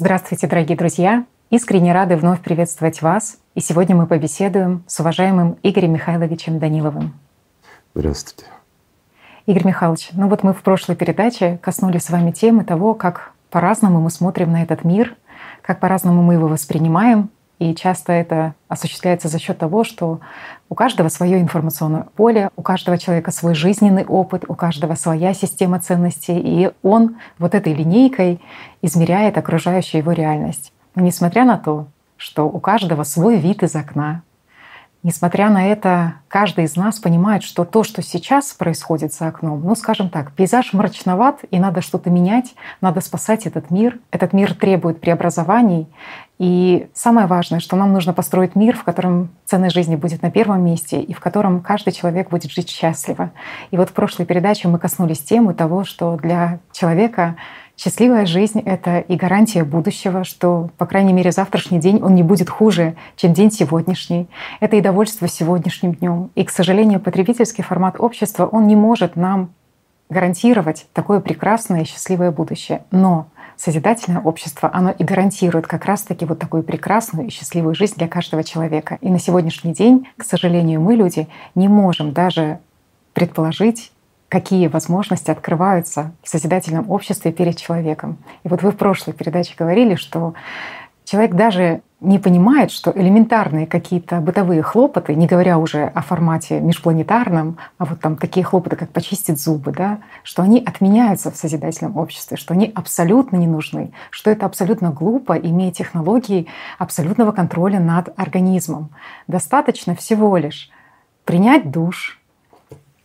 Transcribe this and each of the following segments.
Здравствуйте, дорогие друзья! Искренне рады вновь приветствовать вас. И сегодня мы побеседуем с уважаемым Игорем Михайловичем Даниловым. Здравствуйте. Игорь Михайлович, ну вот мы в прошлой передаче коснулись с вами темы того, как по-разному мы смотрим на этот мир, как по-разному мы его воспринимаем, и часто это осуществляется за счет того, что у каждого свое информационное поле, у каждого человека свой жизненный опыт, у каждого своя система ценностей, и он вот этой линейкой измеряет окружающую его реальность. Но несмотря на то, что у каждого свой вид из окна, Несмотря на это, каждый из нас понимает, что то, что сейчас происходит за окном, ну, скажем так, пейзаж мрачноват, и надо что-то менять, надо спасать этот мир. Этот мир требует преобразований. И самое важное, что нам нужно построить мир, в котором ценность жизни будет на первом месте, и в котором каждый человек будет жить счастливо. И вот в прошлой передаче мы коснулись темы того, что для человека Счастливая жизнь — это и гарантия будущего, что, по крайней мере, завтрашний день он не будет хуже, чем день сегодняшний. Это и довольство сегодняшним днем. И, к сожалению, потребительский формат общества, он не может нам гарантировать такое прекрасное и счастливое будущее. Но созидательное общество, оно и гарантирует как раз-таки вот такую прекрасную и счастливую жизнь для каждого человека. И на сегодняшний день, к сожалению, мы, люди, не можем даже предположить какие возможности открываются в созидательном обществе перед человеком. И вот вы в прошлой передаче говорили, что человек даже не понимает, что элементарные какие-то бытовые хлопоты, не говоря уже о формате межпланетарном, а вот там такие хлопоты, как почистить зубы, да, что они отменяются в созидательном обществе, что они абсолютно не нужны, что это абсолютно глупо, имея технологии абсолютного контроля над организмом. Достаточно всего лишь принять душ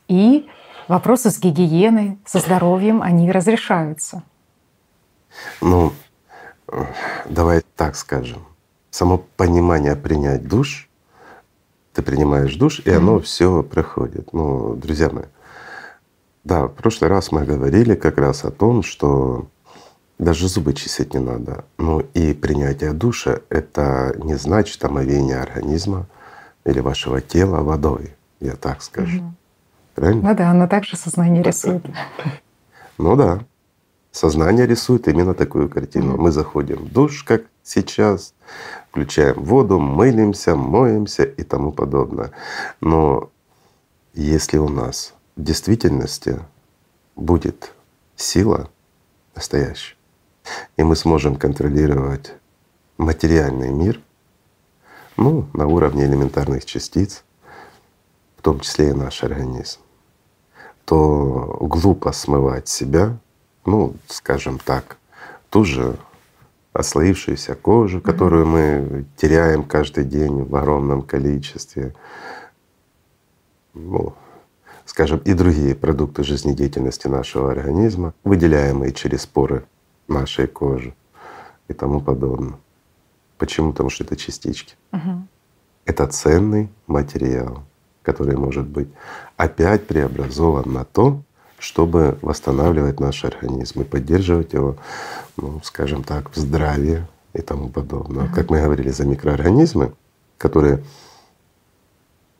и Вопросы с гигиеной, со здоровьем, они разрешаются. Ну, давай так скажем. Само понимание принять душ, ты принимаешь душ, и оно mm-hmm. все проходит. Ну, друзья мои, да, в прошлый раз мы говорили как раз о том, что даже зубы чистить не надо. Ну и принятие душа — это не значит омовение организма или вашего тела водой, я так скажу. Mm-hmm. Правильно? Ну да, оно также сознание рисует. Ну да. Сознание рисует именно такую картину. Мы заходим в душ, как сейчас, включаем воду, мылимся, моемся и тому подобное. Но если у нас в действительности будет сила настоящая, и мы сможем контролировать материальный мир, ну, на уровне элементарных частиц, в том числе и наш организм, то глупо смывать себя, ну, скажем так, ту же ослоившуюся кожу, которую мы теряем каждый день в огромном количестве, ну, скажем, и другие продукты жизнедеятельности нашего организма, выделяемые через поры нашей кожи и тому подобное. Почему? Потому что это частички. Угу. Это ценный материал который может быть опять преобразован на то, чтобы восстанавливать наш организм и поддерживать его, ну, скажем так, в здравии и тому подобное. Как мы говорили за микроорганизмы, которые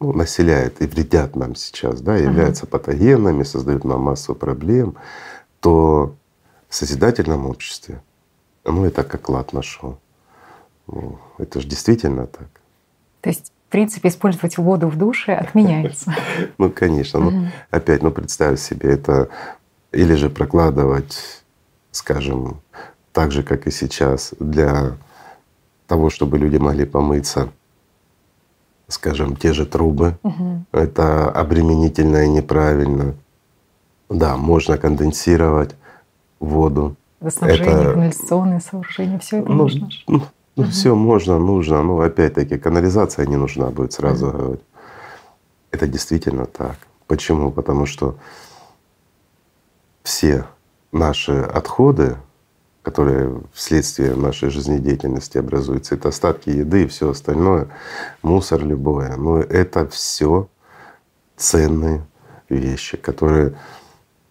ну, населяют и вредят нам сейчас, да, являются патогенами, создают нам массу проблем, то в созидательном обществе, ну это как лад нашел. Ну, это же действительно так. То есть принципе, использовать воду в душе отменяется. Ну, конечно. Ну, опять, ну, представь себе, это или же прокладывать, скажем, так же, как и сейчас, для того, чтобы люди могли помыться, скажем, те же трубы. Угу. Это обременительно и неправильно. Да, можно конденсировать воду. Водоснабжение, это, канализационные сооружения, все это ну, можно. Ну, ну, угу. все можно, нужно. Ну, опять-таки, канализация не нужна будет сразу угу. говорить. Это действительно так. Почему? Потому что все наши отходы, которые вследствие нашей жизнедеятельности образуются, это остатки еды и все остальное, мусор любое. Но это все ценные вещи, которые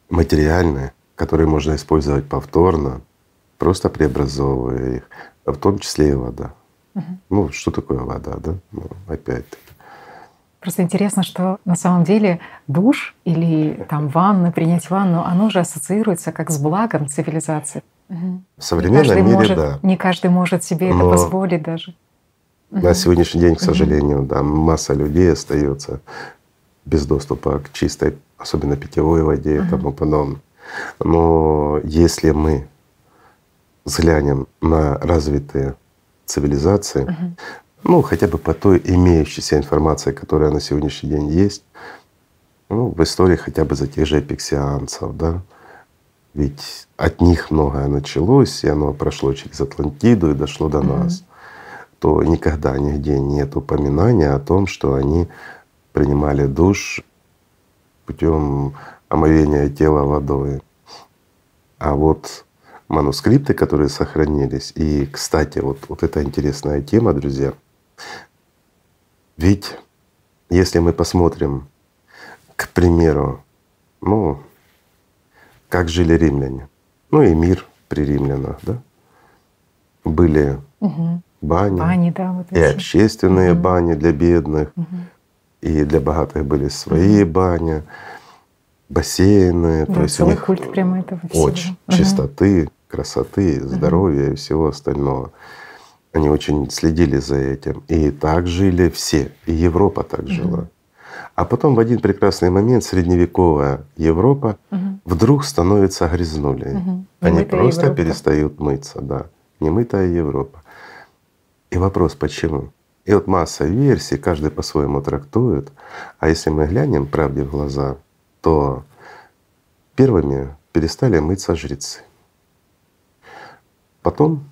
материальные, которые можно использовать повторно, просто преобразовывая их в том числе и вода. Угу. Ну, что такое вода, да? Ну, опять-таки. Просто интересно, что на самом деле душ или там ванна, принять ванну, оно же ассоциируется как с благом цивилизации. Угу. В современном мире, может, да. Не каждый может себе это позволить даже. На сегодняшний день, к сожалению, да, масса людей остается без доступа к чистой, особенно питьевой воде и тому подобное. Но если мы взглянем на развитые цивилизации, uh ну хотя бы по той имеющейся информации, которая на сегодняшний день есть, ну, в истории хотя бы за тех же эпиксианцев, да, ведь от них многое началось, и оно прошло через Атлантиду и дошло до uh нас, то никогда нигде нет упоминания о том, что они принимали душ путем омовения тела водой. А вот манускрипты, которые сохранились, и, кстати, вот, вот это интересная тема, друзья, ведь если мы посмотрим, к примеру, ну, как жили римляне, ну и мир при римлянах, да, были угу. бани, бани да, вот и общественные угу. бани для бедных, угу. и для богатых были свои угу. бани бассейны. Да, то есть у них культ прямо этого всего. Очень угу. чистоты, красоты, здоровья угу. и всего остального. Они очень следили за этим. И так жили все. И Европа так жила. А потом в один прекрасный момент средневековая Европа угу. вдруг становится грязнулей. Угу. Они просто Европа. перестают мыться, да. Немытая Европа. И вопрос, почему? И вот масса версий, каждый по-своему трактует. А если мы глянем правде в глаза, то первыми перестали мыться жрецы. Потом,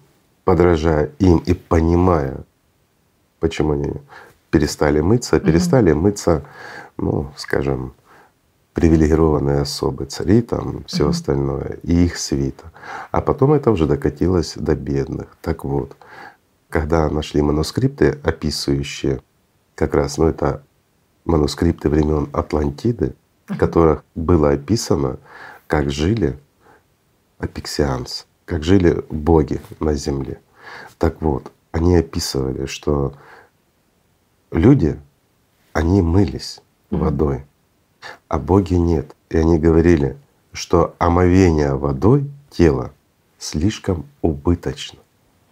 подражая им и понимая, почему они перестали мыться, перестали mm-hmm. мыться, ну, скажем, привилегированные особы, цари, там все mm-hmm. остальное, и их свита. А потом это уже докатилось до бедных. Так вот, когда нашли манускрипты, описывающие как раз, ну это манускрипты времен Атлантиды, в которых было описано, как жили апексианцы, как жили боги на земле. Так вот, они описывали, что люди, они мылись водой, а боги нет. И они говорили, что омовение водой тела слишком убыточно.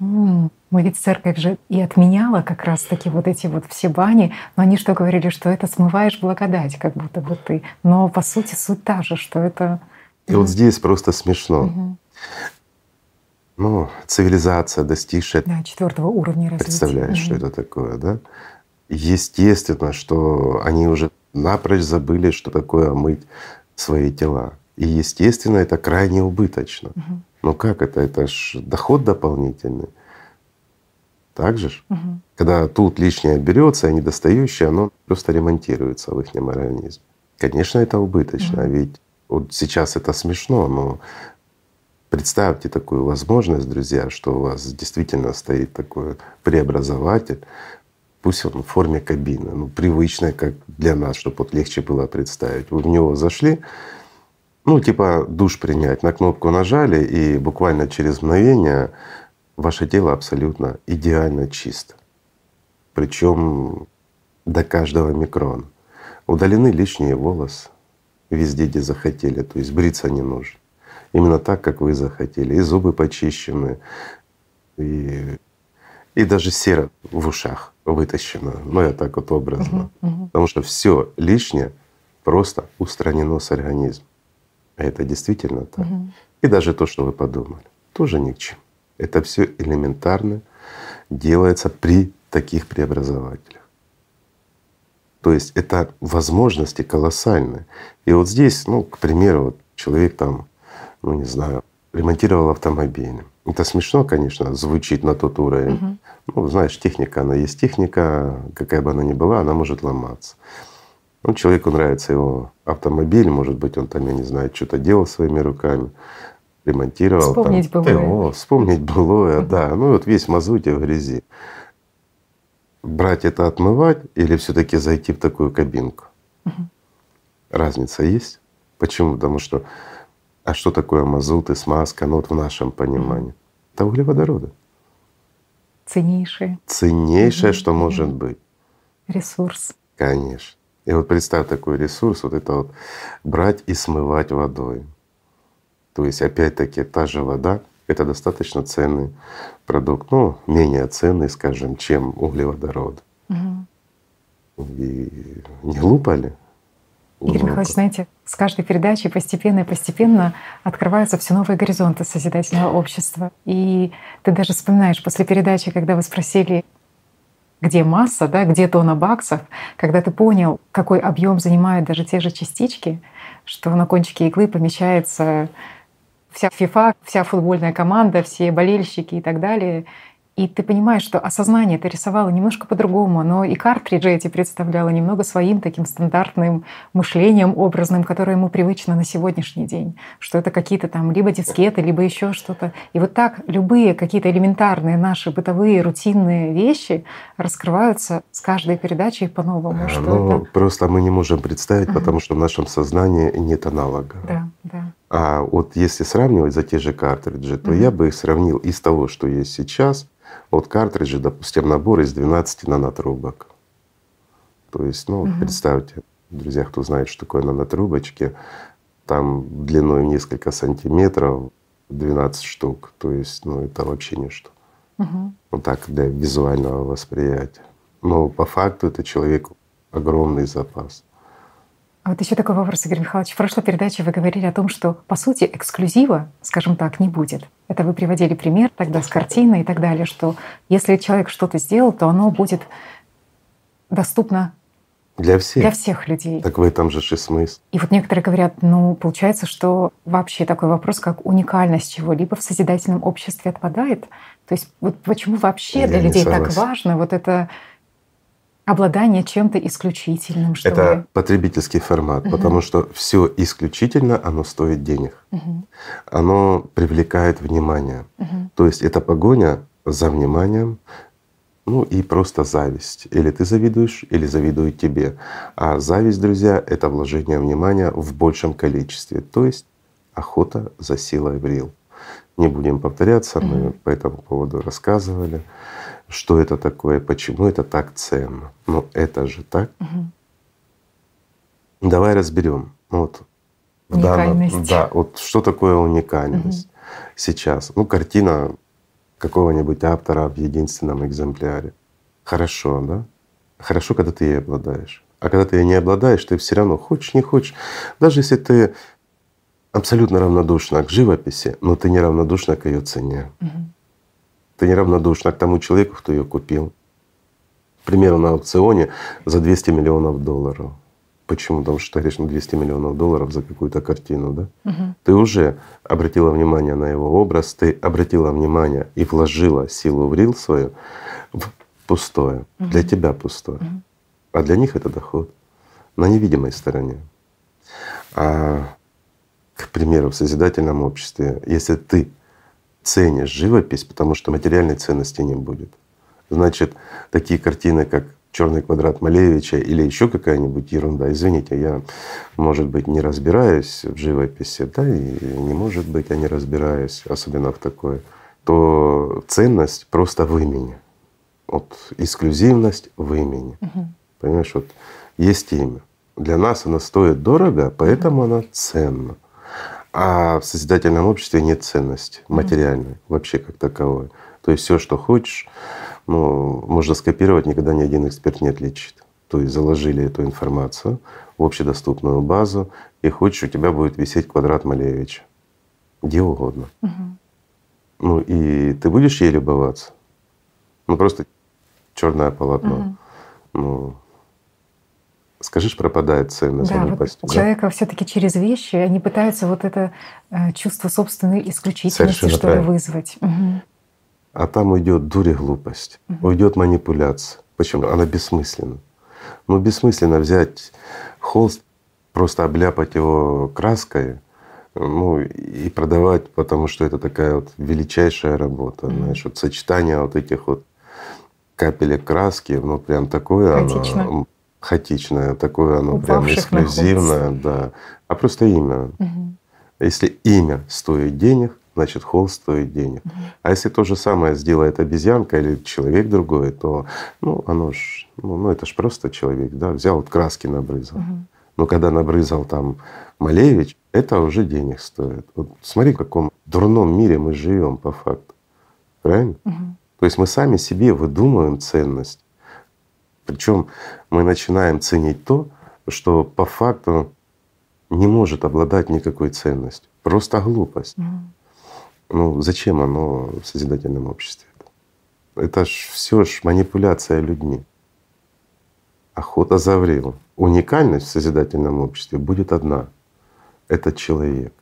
Мы ведь церковь же и отменяла как раз-таки вот эти вот все бани, но они что говорили, что это смываешь благодать, как будто бы ты. Но по сути суть та же, что это… И вот здесь просто смешно. Угу. Ну, цивилизация, достигшая… Да, четвертого уровня развития. Представляешь, угу. что это такое, да? Естественно, что они уже напрочь забыли, что такое мыть свои тела. И естественно, это крайне убыточно. Угу. Ну как это? Это ж доход дополнительный. Так же ж? Угу. Когда тут лишнее берется, а недостающее, оно просто ремонтируется в их организме. Конечно, это убыточно, угу. ведь вот сейчас это смешно, но представьте такую возможность, друзья, что у вас действительно стоит такой преобразователь, пусть он в форме кабины, ну привычная, как для нас, чтобы вот легче было представить. Вы в него зашли, ну, типа душ принять. На кнопку нажали, и буквально через мгновение ваше тело абсолютно идеально чисто. Причем до каждого микрона. Удалены лишние волосы везде, где захотели, то есть бриться не нужно. Именно так, как вы захотели. И зубы почищены, и, и даже сера в ушах вытащена. Ну, я так вот образно. Uh-huh, uh-huh. Потому что все лишнее просто устранено с организма. А это действительно так. Угу. И даже то, что вы подумали, тоже ни к чему. Это все элементарно делается при таких преобразователях. То есть это возможности колоссальные. И вот здесь, ну, к примеру, вот человек там, ну не знаю, ремонтировал автомобиль. Это смешно, конечно, звучит на тот уровень. Угу. Ну, знаешь, техника, она есть техника, какая бы она ни была, она может ломаться. Ну, человеку нравится его автомобиль, может быть, он там, я не знаю, что-то делал своими руками, ремонтировал. Вспомнить там, былое. О, вспомнить былое, да. Ну вот весь мазуте, в грязи. Брать это отмывать или все таки зайти в такую кабинку? Разница есть? Почему? Потому что а что такое мазут и смазка? Ну вот в нашем понимании. Это углеводороды. Ценнейшие. Ценнейшее, что может быть. Ресурс. Конечно. И вот представь такой ресурс, вот это вот брать и смывать водой. То есть опять-таки та же вода Это достаточно ценный продукт, ну, менее ценный, скажем, чем углеводород. Угу. И не глупо ли? Игорь Михайлович, знаете, с каждой передачей постепенно и постепенно открываются все новые горизонты созидательного общества. И ты даже вспоминаешь после передачи, когда вы спросили, где масса, да, где тонна баксов, когда ты понял, какой объем занимают даже те же частички, что на кончике иглы помещается вся ФИФА, вся футбольная команда, все болельщики и так далее. И ты понимаешь, что осознание это рисовало немножко по-другому, но и картриджи эти представляло немного своим таким стандартным мышлением образным, которое ему привычно на сегодняшний день, что это какие-то там либо дискеты, либо еще что-то. И вот так любые какие-то элементарные наши бытовые рутинные вещи раскрываются с каждой передачей по-новому. А, ну, это... Просто мы не можем представить, угу. потому что в нашем сознании нет аналога. Да, да. А вот если сравнивать за те же картриджи, то угу. я бы их сравнил из того, что есть сейчас, вот картриджи, допустим, набор из 12 нанотрубок. То есть, ну, угу. представьте, друзья, кто знает, что такое нанотрубочки, там длиной несколько сантиметров 12 штук. То есть, ну, это вообще ничто. Угу. Вот так для визуального восприятия. Но по факту это человеку огромный запас. А вот еще такой вопрос, Игорь Михайлович. В прошлой передаче вы говорили о том, что по сути эксклюзива, скажем так, не будет. Это вы приводили пример тогда с картиной и так далее, что если человек что-то сделал, то оно будет доступно для всех. Для всех людей. Так в этом же и смысл. И вот некоторые говорят, ну, получается, что вообще такой вопрос, как уникальность чего-либо в созидательном обществе отпадает. То есть вот почему вообще Я для людей так важно вот это обладание чем-то исключительным. Что Это потребительский формат, угу. потому что все исключительно, оно стоит денег. Угу. Оно привлекает внимание. Угу. То есть это погоня за вниманием, ну и просто зависть. Или ты завидуешь, или завидуют тебе. А зависть, друзья, это вложение внимания в большем количестве. То есть охота за силой в рил. Не будем повторяться, мы по этому поводу рассказывали что это такое, почему это так ценно. Ну это же так. Угу. Давай разберем. Вот в данном, да, вот что такое уникальность угу. сейчас. Ну, картина какого-нибудь автора в единственном экземпляре. Хорошо, да? Хорошо, когда ты ей обладаешь. А когда ты ей не обладаешь, ты все равно хочешь, не хочешь. Даже если ты абсолютно равнодушна к живописи, но ты не равнодушна к ее цене. Угу. Ты неравнодушна к тому человеку, кто ее купил. К примеру, на аукционе за 200 миллионов долларов. Почему? Потому что говоришь, ну 200 миллионов долларов за какую-то картину, да? Угу. Ты уже обратила внимание на его образ, ты обратила внимание и вложила силу в рил свою в пустое. Угу. Для тебя пустое. Угу. А для них это доход на невидимой стороне. А, к примеру, в созидательном обществе, если ты ценишь живопись, потому что материальной ценности не будет. Значит, такие картины, как черный квадрат Малевича или еще какая-нибудь ерунда. Извините, я, может быть, не разбираюсь в живописи, да, и не может быть, я не разбираюсь, особенно в такое, то ценность просто в имени. Вот эксклюзивность в имени. Угу. Понимаешь, вот есть имя. Для нас она стоит дорого, поэтому угу. она ценна. А в созидательном обществе нет ценности материальной mm-hmm. вообще как таковой. То есть все, что хочешь, ну, можно скопировать, никогда ни один эксперт не отличит. То есть заложили эту информацию в общедоступную базу, и хочешь, у тебя будет висеть квадрат Малевича. Где угодно. Угу. Ну и ты будешь ей любоваться. Ну просто черное полотно. Угу. Ну, скажешь, пропадает ценность. Да, вот да? человека все таки через вещи, они пытаются вот это э, чувство собственной исключительности, Совершенно что ли, вызвать. Угу. А там уйдет дурь и глупость, угу. уйдет манипуляция. Почему? Она бессмысленна. Ну, бессмысленно взять холст, просто обляпать его краской, ну и продавать, потому что это такая вот величайшая работа, mm знаешь, вот сочетание вот этих вот капелек краски, ну прям такое, Хаотично. оно хаотичное, такое оно прям эксклюзивное, да. А просто имя. Угу. Если имя стоит денег, значит холст стоит денег. Угу. А если то же самое сделает обезьянка или человек другой, то ну оно ж, ну, ну это ж просто человек, да, взял вот краски набрызал. Угу. Но когда набрызал там Малевич, это уже денег стоит. Вот смотри, в каком дурном мире мы живем по факту. Правильно? Угу. То есть мы сами себе выдумываем ценность. Причем мы начинаем ценить то, что по факту не может обладать никакой ценностью. Просто глупость. Ну зачем оно в созидательном обществе? Это ж все ж манипуляция людьми. Охота за врилом. Уникальность в созидательном обществе будет одна — это человек.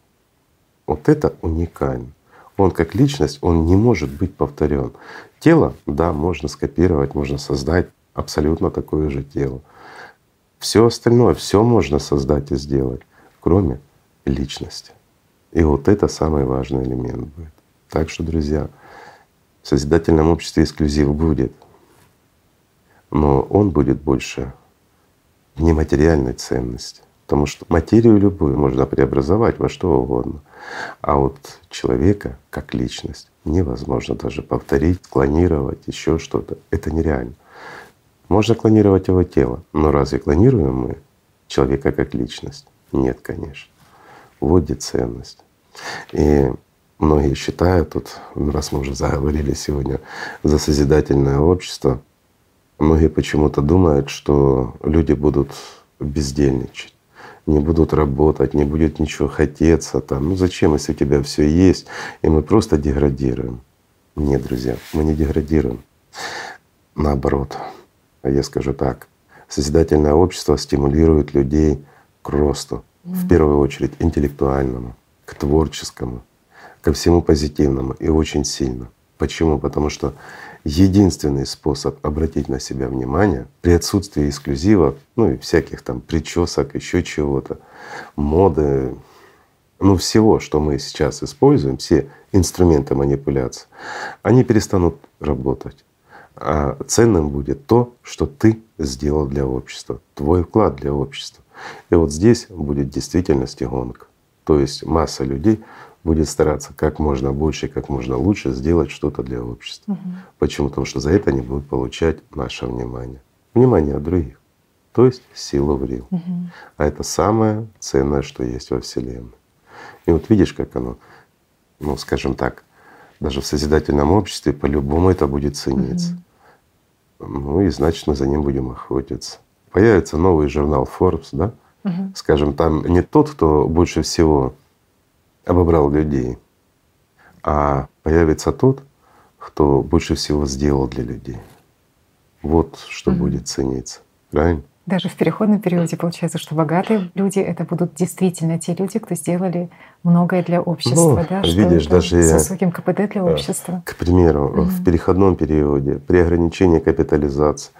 Вот это уникально. Он как личность, он не может быть повторен. Тело, да, можно скопировать, можно создать абсолютно такое же тело. Все остальное, все можно создать и сделать, кроме личности. И вот это самый важный элемент будет. Так что, друзья, в созидательном обществе эксклюзив будет, но он будет больше нематериальной ценности. Потому что материю любую можно преобразовать во что угодно. А вот человека как личность невозможно даже повторить, клонировать, еще что-то. Это нереально. Можно клонировать его тело, но разве клонируем мы человека как личность? Нет, конечно. Вот где ценность. И многие считают, вот, раз мы уже заговорили сегодня за созидательное общество, многие почему-то думают, что люди будут бездельничать не будут работать, не будет ничего хотеться там. Ну зачем, если у тебя все есть, и мы просто деградируем? Нет, друзья, мы не деградируем. Наоборот, а я скажу так, созидательное общество стимулирует людей к росту, mm-hmm. в первую очередь интеллектуальному, к творческому, ко всему позитивному и очень сильно. Почему? Потому что единственный способ обратить на себя внимание при отсутствии эксклюзивов, ну и всяких там причесок, еще чего-то, моды, ну всего, что мы сейчас используем, все инструменты манипуляции, они перестанут работать. А ценным будет то, что ты сделал для общества, твой вклад для общества. И вот здесь будет действительность и гонка. То есть масса людей будет стараться как можно больше как можно лучше сделать что-то для общества. Угу. Почему? Потому что за это они будут получать наше внимание. Внимание от других. То есть силу врил. Угу. А это самое ценное, что есть во Вселенной. И вот видишь, как оно, ну скажем так, даже в созидательном обществе по-любому это будет цениться. Угу. Ну и значит мы за ним будем охотиться. Появится новый журнал Forbes, да? Угу. Скажем, там не тот, кто больше всего обобрал людей, а появится тот, кто больше всего сделал для людей. Вот что Мгм. будет цениться. Правильно? Даже в переходном периоде получается, что богатые люди это будут действительно те люди, кто сделали многое для общества, Ну, да, что видишь, это даже с высоким КПД для э, общества. К примеру, в Мгм. переходном периоде, при ограничении капитализации,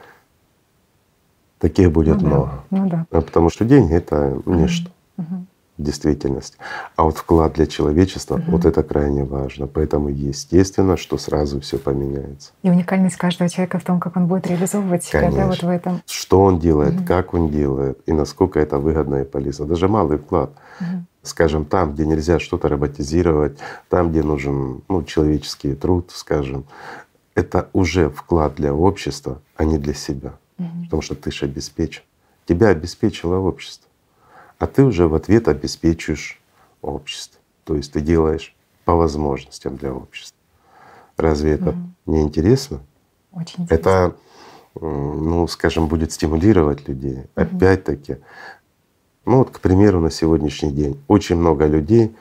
таких будет ну, много. Да. Ну да. А Потому что деньги — это ничто Мгм. В действительности. А вот вклад для человечества Мгм. вот это крайне важно. Поэтому естественно, что сразу все поменяется. И уникальность каждого человека в том, как он будет реализовывать себя, да, вот в этом. Что он делает, Мгм. как он делает и насколько это выгодно и полезно. Даже малый вклад. Мгм. Скажем, там, где нельзя что-то роботизировать, там, где нужен ну, человеческий труд, скажем, это уже вклад для общества, а не для себя. Мгм. Потому что ты же обеспечен. Тебя обеспечило общество. А ты уже в ответ обеспечиваешь общество. То есть ты делаешь по возможностям для общества. Разве это Мгм. не интересно? Очень интересно. Это, ну, скажем, будет стимулировать людей. Мгм. Опять-таки, ну вот, к примеру, на сегодняшний день очень много людей,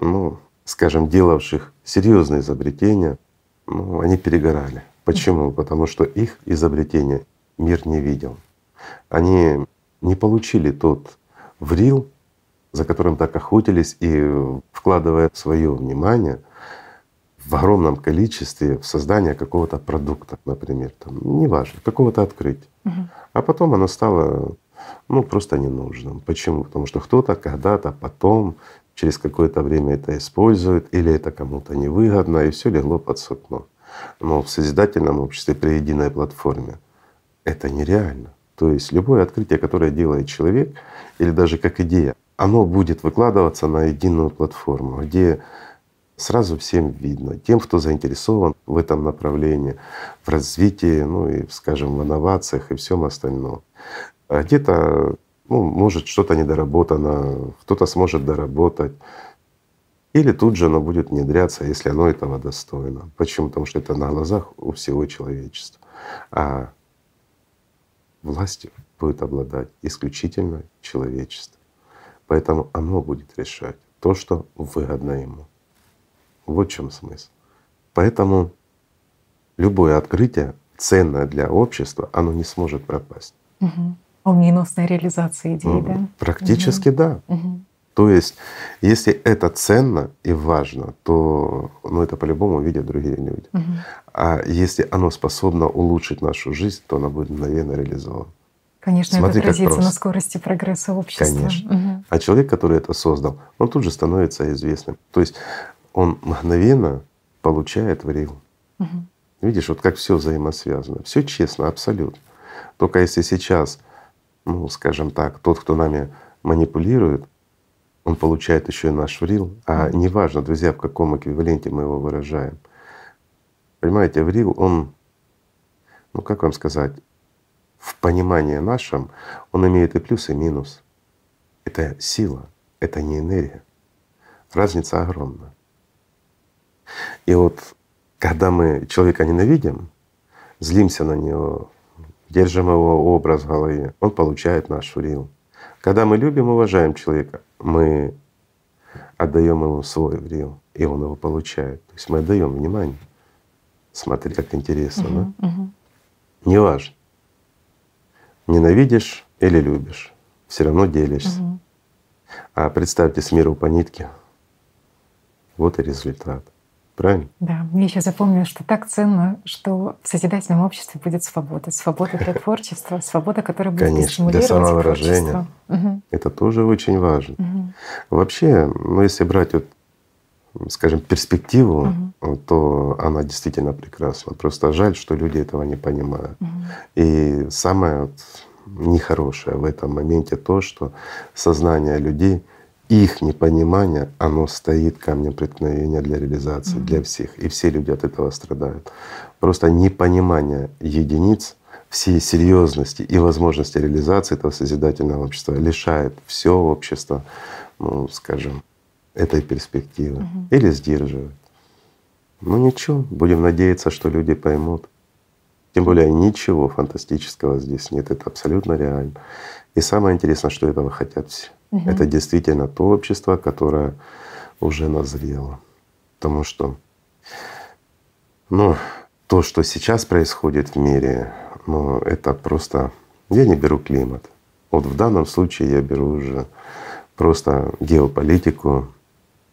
ну, скажем, делавших серьезные изобретения, ну, они перегорали. Почему? Потому что их изобретения мир не видел. Они не получили тот врил, за которым так охотились и вкладывая свое внимание в огромном количестве в создание какого-то продукта, например, там, неважно, какого-то открытия. Мгм. А потом оно стало ну, просто ненужным. Почему? Потому что кто-то когда-то потом через какое-то время это использует, или это кому-то невыгодно, и все легло под сукно. Но в созидательном обществе при единой платформе это нереально. То есть любое открытие, которое делает человек, или даже как идея, оно будет выкладываться на единую платформу, где сразу всем видно, тем, кто заинтересован в этом направлении, в развитии, ну и, скажем, в инновациях и всем остальном. А где-то ну, может что-то недоработано, кто-то сможет доработать. Или тут же оно будет внедряться, если оно этого достойно. Почему? Потому что это на глазах у всего человечества. А властью будет обладать исключительно человечество. Поэтому оно будет решать то, что выгодно ему. Вот в чем смысл. Поэтому любое открытие, ценное для общества, оно не сможет пропасть. Угу. Молниеносная реализация идеи, угу. да? Практически угу. да. Угу. То есть, если это ценно и важно, то ну, это по-любому видят другие люди. Угу. А если оно способно улучшить нашу жизнь, то оно будет мгновенно реализовано. Конечно, Смотри, это отразится на скорости прогресса общества. Конечно. Угу. А человек, который это создал, он тут же становится известным. То есть он мгновенно получает в рил. Угу. Видишь, вот как все взаимосвязано. Все честно, абсолютно. Только если сейчас, ну, скажем так, тот, кто нами манипулирует, он получает еще и наш врил. А неважно, друзья, в каком эквиваленте мы его выражаем. Понимаете, врил, он, ну как вам сказать, в понимании нашем он имеет и плюс, и минус. Это сила, это не энергия. Разница огромна. И вот когда мы человека ненавидим, злимся на него, держим его образ в голове, он получает наш врил. Когда мы любим, уважаем человека, мы отдаем ему свой врил, и он его получает. То есть мы отдаем внимание. Смотри, как интересно, угу, да? Угу. Неважно. Ненавидишь или любишь, все равно делишься. Угу. А представьте с миру по нитке. Вот и результат. Правильно? Да, мне еще запомнилось, что так ценно, что в созидательном обществе будет свобода. Свобода для творчества, свобода, которая будет Конечно, для самовыражения. Угу. Это тоже очень важно. Угу. Вообще, ну если брать вот скажем, перспективу, угу. то она действительно прекрасна. Просто жаль, что люди этого не понимают. Угу. И самое вот нехорошее в этом моменте то, что сознание людей — их непонимание, оно стоит камнем преткновения для реализации, mm-hmm. для всех. И все люди от этого страдают. Просто непонимание единиц всей серьезности и возможности реализации этого созидательного общества лишает все общество, ну, скажем, этой перспективы угу. или сдерживает. Ну ничего, будем надеяться, что люди поймут. Тем более ничего фантастического здесь нет, это абсолютно реально. И самое интересное, что этого хотят все. Угу. Это действительно то общество, которое уже назрело. Потому что ну, то, что сейчас происходит в мире, ну, это просто… Я не беру климат. Вот в данном случае я беру уже просто геополитику,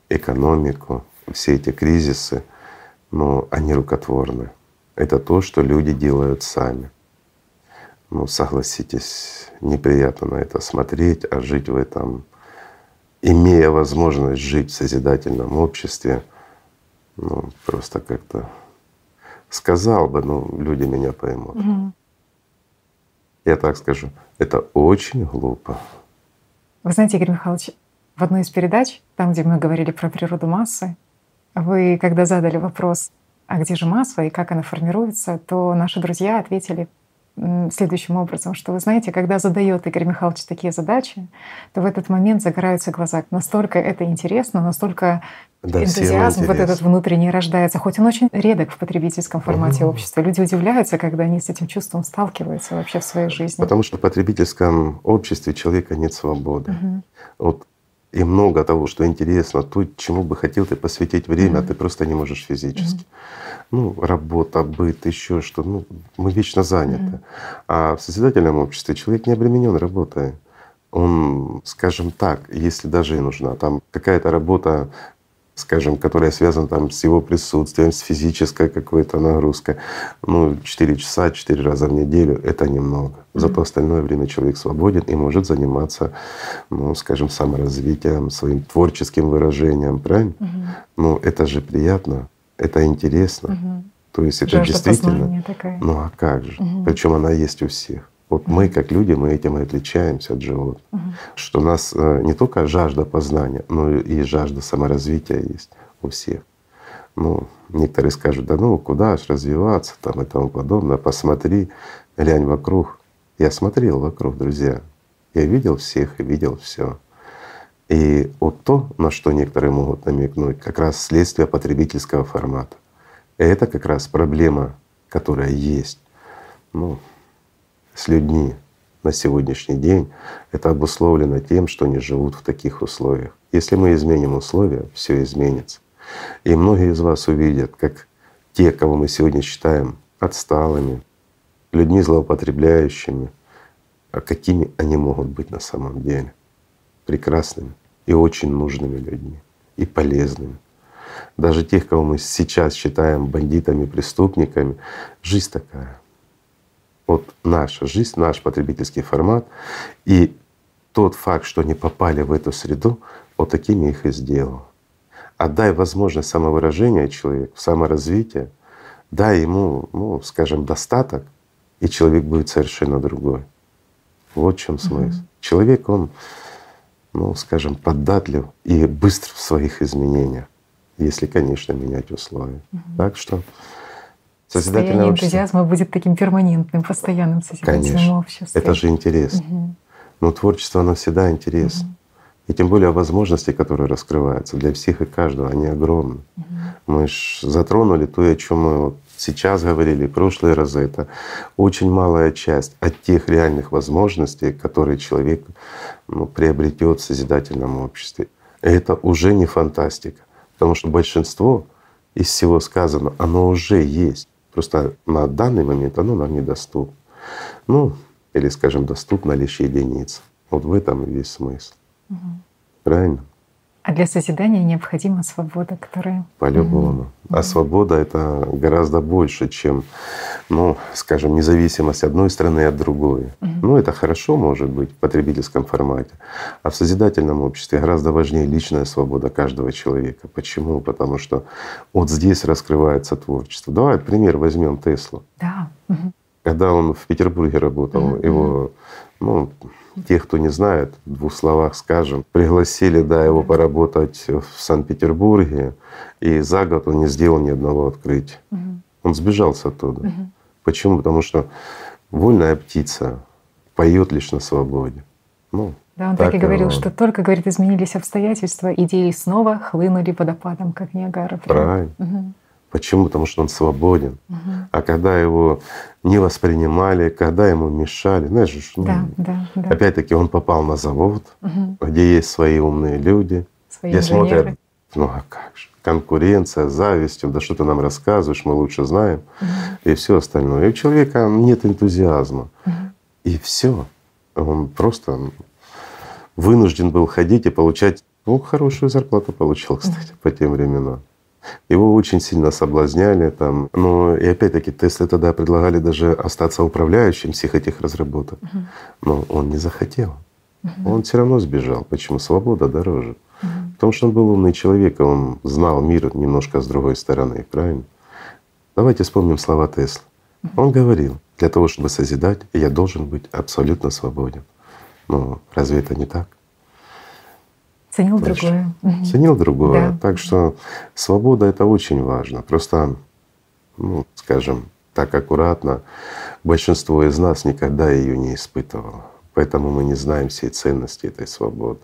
экономику, все эти кризисы, но они рукотворны. Это то, что люди делают сами. Ну, согласитесь, неприятно на это смотреть, а жить в этом, имея возможность жить в созидательном обществе, ну, просто как-то сказал бы, ну, люди меня поймут. Угу. Я так скажу, это очень глупо. Вы знаете, Игорь Михайлович, в одной из передач, там, где мы говорили про природу массы, вы, когда задали вопрос, а где же масса и как она формируется, то наши друзья ответили следующим образом, что вы знаете, когда задает Игорь Михайлович такие задачи, то в этот момент загораются глаза. Настолько это интересно, настолько да, энтузиазм вот этот внутренний рождается, хоть он очень редок в потребительском формате угу. общества. Люди удивляются, когда они с этим чувством сталкиваются вообще в своей жизни. Потому что в потребительском обществе человека нет свободы. Угу. Вот и много того, что интересно, то, чему бы хотел ты посвятить время, mm-hmm. а ты просто не можешь физически. Mm-hmm. Ну, работа, быт, еще что. Ну, мы вечно заняты. Mm-hmm. А в созидательном обществе человек не обременен работой. Он, скажем так, если даже и нужна, там какая-то работа скажем, которая связана там с его присутствием, с физической какой-то нагрузкой. Ну, 4 часа, 4 раза в неделю — это немного. Зато остальное время человек свободен и может заниматься, ну, скажем, саморазвитием, своим творческим выражением, правильно? Угу. Ну, это же приятно, это интересно. Угу. То есть это Жажда действительно. Такая. Ну а как же? Угу. Причем она есть у всех. Вот мы, как люди, мы этим и отличаемся от животных. Угу. Что у нас э, не только жажда познания, но и жажда саморазвития есть у всех. Ну, некоторые скажут, да ну куда ж развиваться там и тому подобное, посмотри, глянь вокруг. Я смотрел вокруг, друзья. Я видел всех и видел все. И вот то, на что некоторые могут намекнуть, как раз следствие потребительского формата. И это как раз проблема, которая есть ну, с людьми на сегодняшний день. Это обусловлено тем, что они живут в таких условиях. Если мы изменим условия, все изменится. И многие из вас увидят, как те, кого мы сегодня считаем отсталыми, людьми злоупотребляющими, а какими они могут быть на самом деле. Прекрасными и очень нужными людьми, и полезными. Даже тех, кого мы сейчас считаем бандитами, преступниками, жизнь такая. Вот наша жизнь, наш потребительский формат и тот факт, что они попали в эту среду, вот такими их и сделал. Отдай возможность самовыражения человеку, саморазвития, дай ему, ну, скажем, достаток, и человек будет совершенно другой. Вот в чем смысл. Mm-hmm. Человек, он, ну, скажем, поддатлив и быстр в своих изменениях, если, конечно, менять условия. Mm-hmm. Так что созидательное общество. энтузиазма будет таким перманентным, постоянным созидательным конечно. обществом. Это же интересно. Mm-hmm. Но творчество, оно всегда интересно. Mm-hmm. И тем более возможности, которые раскрываются для всех и каждого, они огромны. Угу. Мы ж затронули то, о чем мы вот сейчас говорили, прошлые разы. Это очень малая часть от тех реальных возможностей, которые человек ну, приобретет в созидательном обществе. И это уже не фантастика, потому что большинство из всего сказанного, оно уже есть. Просто на данный момент оно нам недоступно. Ну, или, скажем, доступно лишь единиц. Вот в этом и весь смысл. Угу. Правильно? А для созидания необходима свобода, которая… По-любому. А свобода — это гораздо больше, чем, ну, скажем, независимость одной страны от другой. Ну, это хорошо, может быть, в потребительском формате. А в созидательном обществе гораздо важнее личная свобода каждого человека. Почему? Потому что вот здесь раскрывается творчество. Давай пример возьмем Теслу. Да. Когда он в Петербурге работал, его ну, Тех, кто не знает, в двух словах скажем, пригласили да, его поработать в Санкт-Петербурге, и за год он не сделал ни одного открытия. Угу. Он сбежался оттуда. Угу. Почему? Потому что вольная птица поет лишь на свободе. Ну, да, он так, так и говорил, что только, говорит, изменились обстоятельства, идеи снова хлынули водопадом, как Ниагара. Правильно. Угу. Почему? Потому что он свободен. Угу. А когда его не воспринимали, когда ему мешали, знаешь, ну, да, да, да. опять-таки он попал на завод, угу. где есть свои умные люди, свои где инженеры. смотрят, ну а как же, конкуренция, зависть, да что ты нам рассказываешь, мы лучше знаем, угу. и все остальное. И у человека нет энтузиазма. Угу. И все. Он просто вынужден был ходить и получать, ну, хорошую зарплату получил, кстати, угу. по тем временам. Его очень сильно соблазняли там. Но и опять-таки Тесле тогда предлагали даже остаться управляющим всех этих разработок. Угу. Но он не захотел. Угу. Он все равно сбежал. Почему? Свобода дороже. Угу. Потому что он был умный человек, и он знал мир немножко с другой стороны, правильно? Давайте вспомним слова Тесла. Он говорил, для того, чтобы созидать, я должен быть абсолютно свободен. Но разве это не так? Ценил Значит, другое. Ценил другое. Да. Так что свобода это очень важно. Просто, ну, скажем, так аккуратно, большинство из нас никогда ее не испытывало. Поэтому мы не знаем всей ценности этой свободы.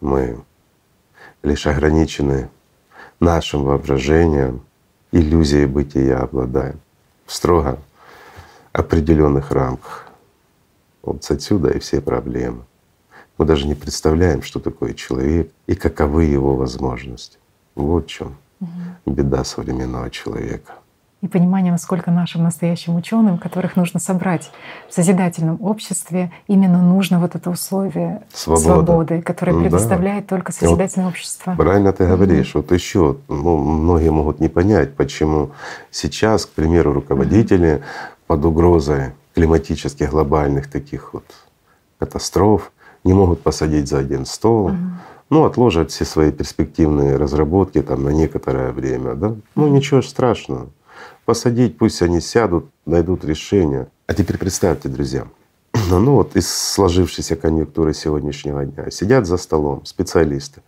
Мы лишь ограничены нашим воображением, иллюзией бытия обладаем в строго определенных рамках. Вот отсюда и все проблемы. Мы даже не представляем, что такое человек и каковы его возможности. Вот в чем угу. беда современного человека. И понимание, насколько нашим настоящим ученым, которых нужно собрать в созидательном обществе, именно нужно вот это условие Свобода. свободы, которое предоставляет да. только созидательное вот общество. Правильно ты говоришь. Вот еще ну, многие могут не понять, почему сейчас, к примеру, руководители угу. под угрозой климатических глобальных таких вот катастроф не могут посадить за один стол, угу. ну, отложат все свои перспективные разработки там на некоторое время, да. Ну, ничего страшного. Посадить, пусть они сядут, найдут решение. А теперь представьте, друзья, ну вот из сложившейся конъюнктуры сегодняшнего дня сидят за столом специалисты,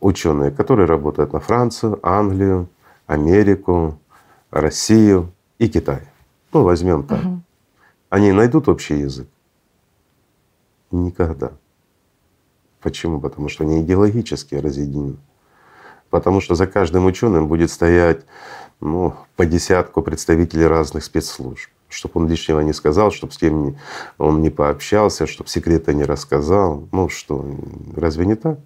ученые, которые работают на Францию, Англию, Америку, Россию и Китай. Ну, возьмем так. Угу. Они найдут общий язык. Никогда. Почему? Потому что они идеологически разъединены. Потому что за каждым ученым будет стоять ну, по десятку представителей разных спецслужб. Чтобы он лишнего не сказал, чтобы с кем он не пообщался, чтобы секреты не рассказал. Ну что, разве не так?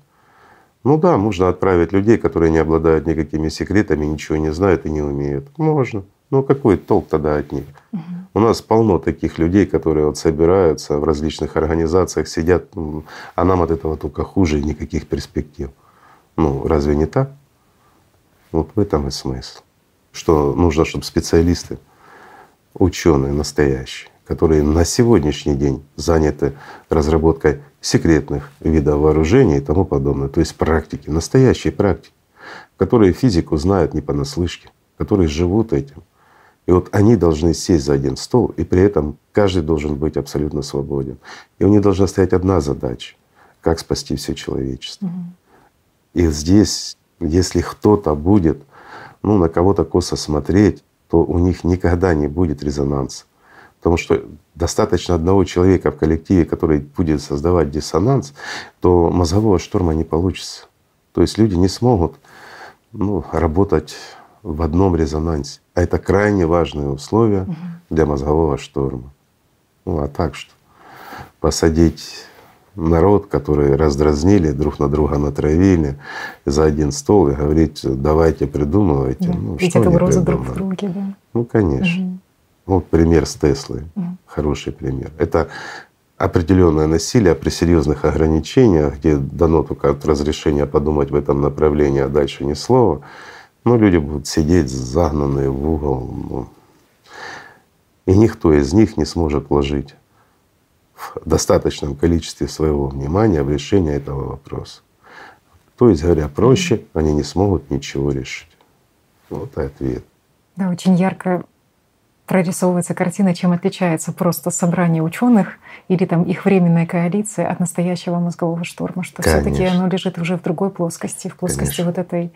Ну да, можно отправить людей, которые не обладают никакими секретами, ничего не знают и не умеют. Можно. Но какой толк тогда от них? Угу. У нас полно таких людей, которые вот собираются в различных организациях, сидят, а нам от этого только хуже и никаких перспектив. Ну, разве не так? Вот в этом и смысл. Что нужно, чтобы специалисты, ученые настоящие, которые на сегодняшний день заняты разработкой секретных видов вооружений и тому подобное, то есть практики, настоящие практики, которые физику знают не понаслышке, которые живут этим. И вот они должны сесть за один стол, и при этом каждый должен быть абсолютно свободен. И у них должна стоять одна задача — как спасти все человечество. Угу. И здесь, если кто-то будет ну, на кого-то косо смотреть, то у них никогда не будет резонанса. Потому что достаточно одного человека в коллективе, который будет создавать диссонанс, то мозгового шторма не получится. То есть люди не смогут ну, работать в одном резонансе. А это крайне важные условия для мозгового шторма. Ну а так что посадить народ, который раздразнили, друг на друга натравили за один стол и говорить, давайте придумывайте. Да. Ну, Видят угрозы друг в друге, да. Ну, конечно. Угу. Вот пример с Теслой. Угу. Хороший пример. Это определенное насилие при серьезных ограничениях, где дано только разрешение подумать в этом направлении, а дальше ни слова. Но люди будут сидеть загнанные в угол. Ну, и никто из них не сможет вложить в достаточном количестве своего внимания в решение этого вопроса. То есть, говоря проще, они не смогут ничего решить. Вот и ответ. Да, очень ярко прорисовывается картина, чем отличается просто собрание ученых или там их временная коалиция от настоящего мозгового шторма, что все-таки оно лежит уже в другой плоскости, в плоскости Конечно. вот этой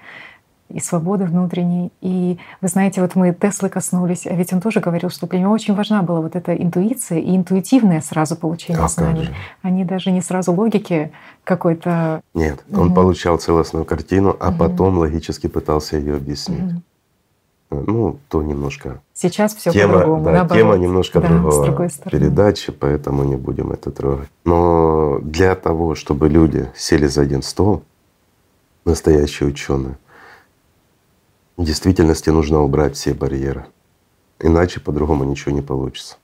и свободы внутренней. И вы знаете, вот мы Теслы коснулись, а ведь он тоже говорил, что для него очень важна была вот эта интуиция и интуитивное сразу получение а знаний. Они даже не сразу логики какой-то. Нет, он угу. получал целостную картину, а угу. потом логически пытался ее объяснить. Угу. Ну, то немножко. Сейчас все по-другому. Да, наоборот. тема немножко да, другого передачи, поэтому не будем это трогать. Но для того, чтобы люди сели за один стол, настоящие ученые, в действительности нужно убрать все барьеры. Иначе по-другому ничего не получится.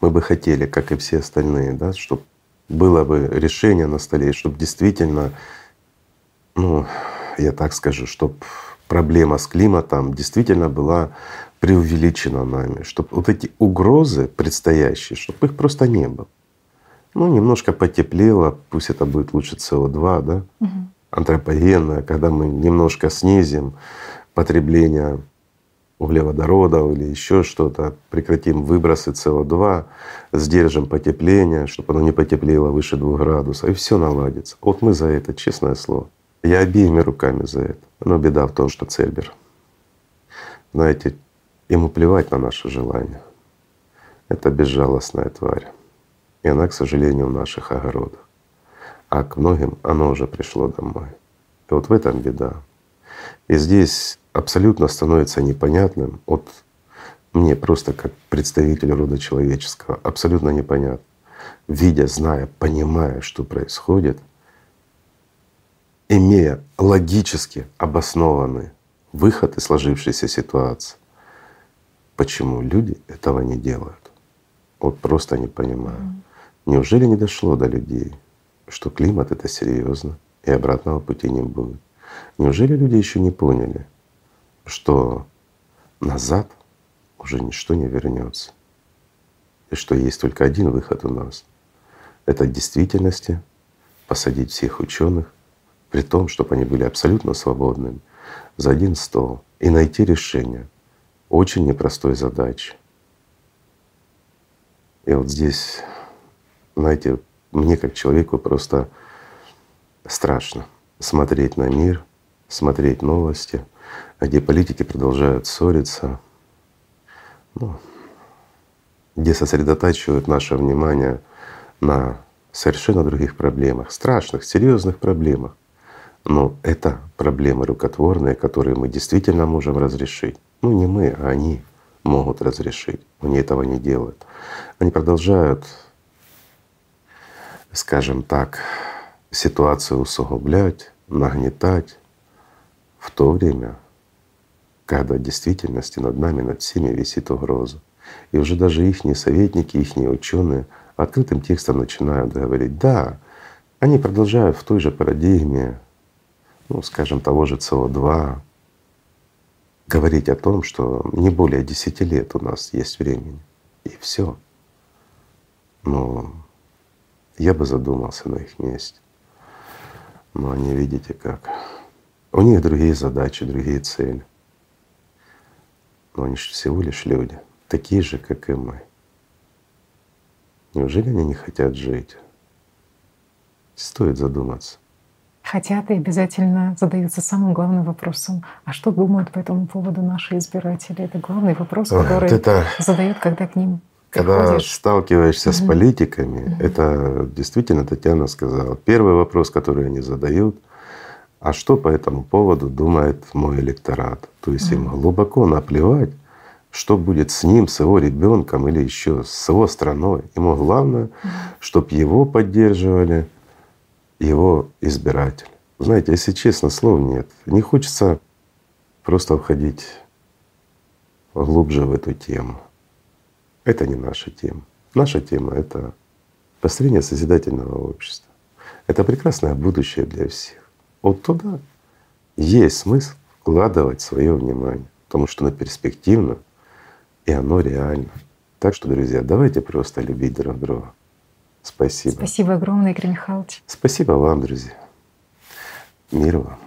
Мы бы хотели, как и все остальные, да, чтобы было бы решение на столе, чтобы действительно, ну, я так скажу, чтобы проблема с климатом действительно была преувеличена нами, чтобы вот эти угрозы предстоящие, чтобы их просто не было. Ну, немножко потеплело, пусть это будет лучше СО2, да, угу антропогенная, когда мы немножко снизим потребление углеводородов или еще что-то, прекратим выбросы СО2, сдержим потепление, чтобы оно не потеплело выше двух градусов, и все наладится. Вот мы за это, честное слово. Я обеими руками за это. Но беда в том, что Цельбер, знаете, ему плевать на наши желания. Это безжалостная тварь. И она, к сожалению, в наших огородах а к многим оно уже пришло домой. И вот в этом беда. И здесь абсолютно становится непонятным, вот мне просто как представитель рода человеческого, абсолютно непонятно, видя, зная, понимая, что происходит, имея логически обоснованный выход из сложившейся ситуации, почему люди этого не делают. Вот просто не понимаю. Неужели не дошло до людей? Что климат это серьезно, и обратного пути не будет. Неужели люди еще не поняли, что назад уже ничто не вернется, и что есть только один выход у нас — это в действительности посадить всех ученых, при том, чтобы они были абсолютно свободными, за один стол и найти решение очень непростой задачи. И вот здесь, знаете, мне как человеку просто страшно смотреть на мир, смотреть новости, где политики продолжают ссориться, ну, где сосредотачивают наше внимание на совершенно других проблемах, страшных, серьезных проблемах. Но это проблемы рукотворные, которые мы действительно можем разрешить. Ну не мы, а они могут разрешить. Они этого не делают. Они продолжают, скажем так, ситуацию усугублять, нагнетать в то время, когда в действительности над нами, над всеми висит угроза. И уже даже их советники, их ученые открытым текстом начинают говорить, да, они продолжают в той же парадигме, ну, скажем, того же СО2, говорить о том, что не более 10 лет у нас есть времени, и все. Но я бы задумался на их месте. Но они, видите как, у них другие задачи, другие цели. Но они же всего лишь люди, такие же, как и мы. Неужели они не хотят жить? Стоит задуматься. Хотят и обязательно задаются самым главным вопросом. А что думают по этому поводу наши избиратели? Это главный вопрос, который вот это, задают, когда к ним когда приходишь. сталкиваешься угу. с политиками, угу. это действительно Татьяна сказала. Первый вопрос, который они задают, а что по этому поводу думает мой электорат? То есть угу. им глубоко наплевать, что будет с ним, с его ребенком или еще с его страной. Ему главное, чтобы его поддерживали его избиратель. Знаете, если честно, слов нет. Не хочется просто входить глубже в эту тему. Это не наша тема. Наша тема — это построение созидательного общества. Это прекрасное будущее для всех. Вот туда есть смысл вкладывать свое внимание, потому что оно перспективно и оно реально. Так что, друзья, давайте просто любить друг друга. Спасибо. Спасибо огромное, Игорь Михайлович. Спасибо вам, друзья. Мир вам.